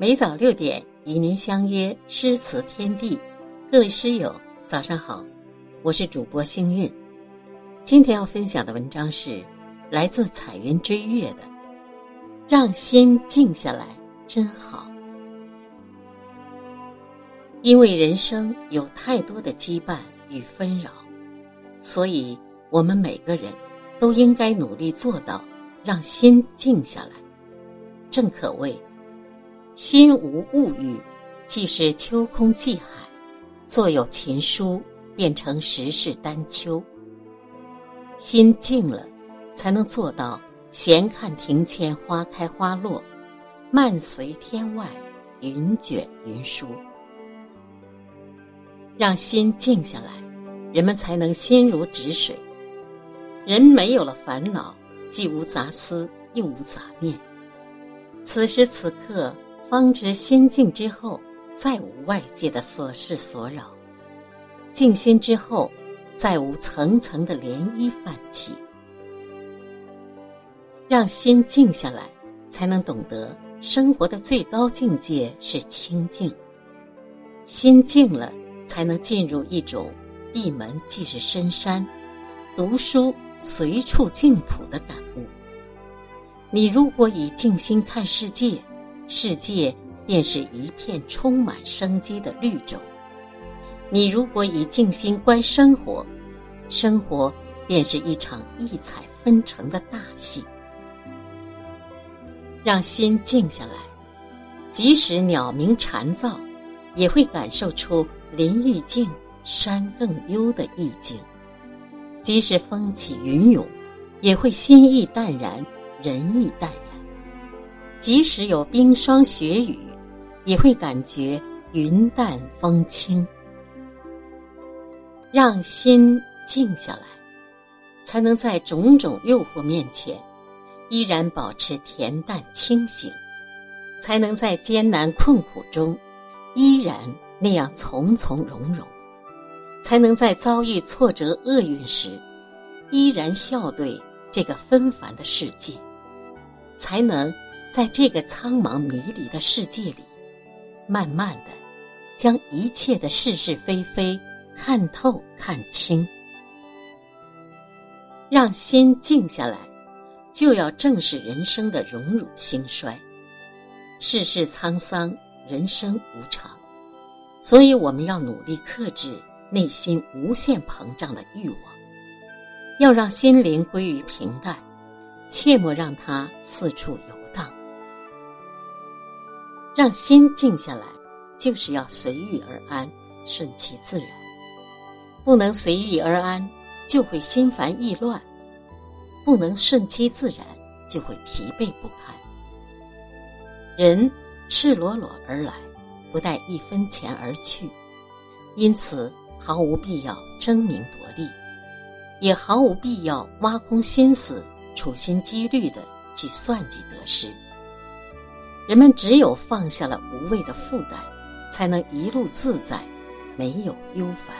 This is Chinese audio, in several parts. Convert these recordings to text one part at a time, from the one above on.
每早六点与您相约诗词天地，各位诗友早上好，我是主播星运。今天要分享的文章是来自彩云追月的《让心静下来真好》。因为人生有太多的羁绊与纷扰，所以我们每个人都应该努力做到让心静下来。正可谓。心无物欲，即是秋空寂海；坐有琴书，变成十室丹丘。心静了，才能做到闲看庭前花开花落，漫随天外云卷云舒。让心静下来，人们才能心如止水。人没有了烦恼，既无杂思，又无杂念。此时此刻。方知心静之后，再无外界的琐事所扰；静心之后，再无层层的涟漪泛起。让心静下来，才能懂得生活的最高境界是清静。心静了，才能进入一种闭门即是深山，读书随处净土的感悟。你如果以静心看世界。世界便是一片充满生机的绿洲。你如果以静心观生活，生活便是一场异彩纷呈的大戏。让心静下来，即使鸟鸣蝉噪，也会感受出林愈静、山更幽的意境；即使风起云涌，也会心意淡然，人意淡然。即使有冰霜雪雨，也会感觉云淡风轻。让心静下来，才能在种种诱惑面前，依然保持恬淡清醒；才能在艰难困苦中，依然那样从从容容；才能在遭遇挫折厄运时，依然笑对这个纷繁的世界；才能。在这个苍茫迷离的世界里，慢慢的将一切的是是非非看透看清，让心静下来，就要正视人生的荣辱兴衰。世事沧桑，人生无常，所以我们要努力克制内心无限膨胀的欲望，要让心灵归于平淡，切莫让它四处游。让心静下来，就是要随遇而安，顺其自然。不能随遇而安，就会心烦意乱；不能顺其自然，就会疲惫不堪。人赤裸裸而来，不带一分钱而去，因此毫无必要争名夺利，也毫无必要挖空心思、处心积虑的去算计得失。人们只有放下了无谓的负担，才能一路自在，没有忧烦。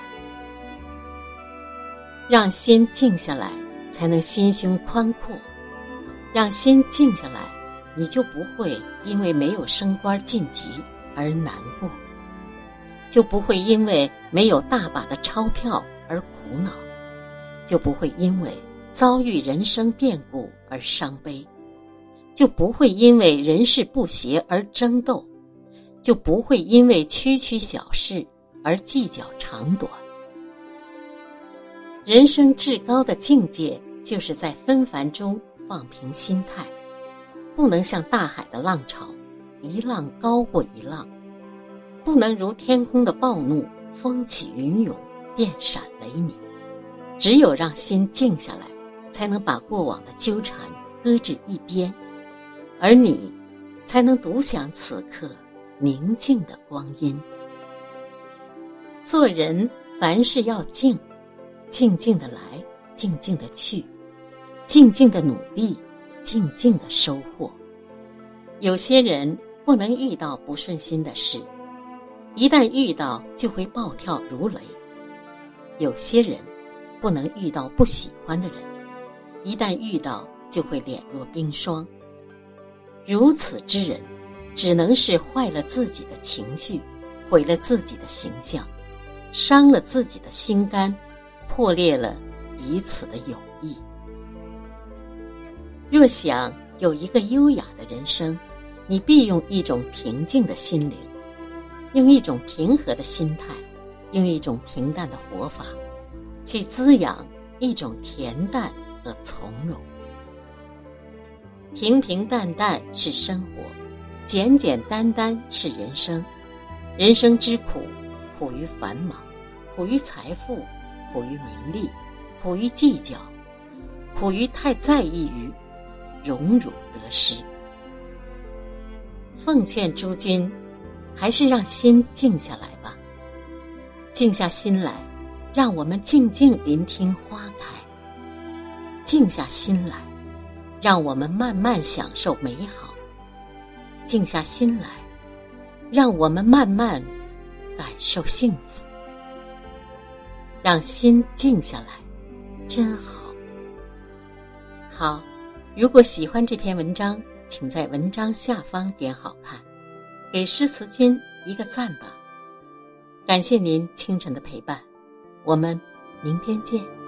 让心静下来，才能心胸宽阔；让心静下来，你就不会因为没有升官晋级而难过，就不会因为没有大把的钞票而苦恼，就不会因为遭遇人生变故而伤悲。就不会因为人事不协而争斗，就不会因为区区小事而计较长短。人生至高的境界，就是在纷繁中放平心态，不能像大海的浪潮，一浪高过一浪；不能如天空的暴怒，风起云涌，电闪雷鸣。只有让心静下来，才能把过往的纠缠搁置一边。而你，才能独享此刻宁静的光阴。做人凡事要静，静静的来，静静的去，静静的努力，静静的收获。有些人不能遇到不顺心的事，一旦遇到就会暴跳如雷；有些人不能遇到不喜欢的人，一旦遇到就会脸若冰霜。如此之人，只能是坏了自己的情绪，毁了自己的形象，伤了自己的心肝，破裂了彼此的友谊。若想有一个优雅的人生，你必用一种平静的心灵，用一种平和的心态，用一种平淡的活法，去滋养一种恬淡和从容。平平淡淡是生活，简简单单是人生。人生之苦，苦于繁忙，苦于财富，苦于名利，苦于计较，苦于太在意于荣辱得失。奉劝诸君，还是让心静下来吧。静下心来，让我们静静聆听花开。静下心来。让我们慢慢享受美好，静下心来；让我们慢慢感受幸福。让心静下来，真好。好，如果喜欢这篇文章，请在文章下方点好看，给诗词君一个赞吧。感谢您清晨的陪伴，我们明天见。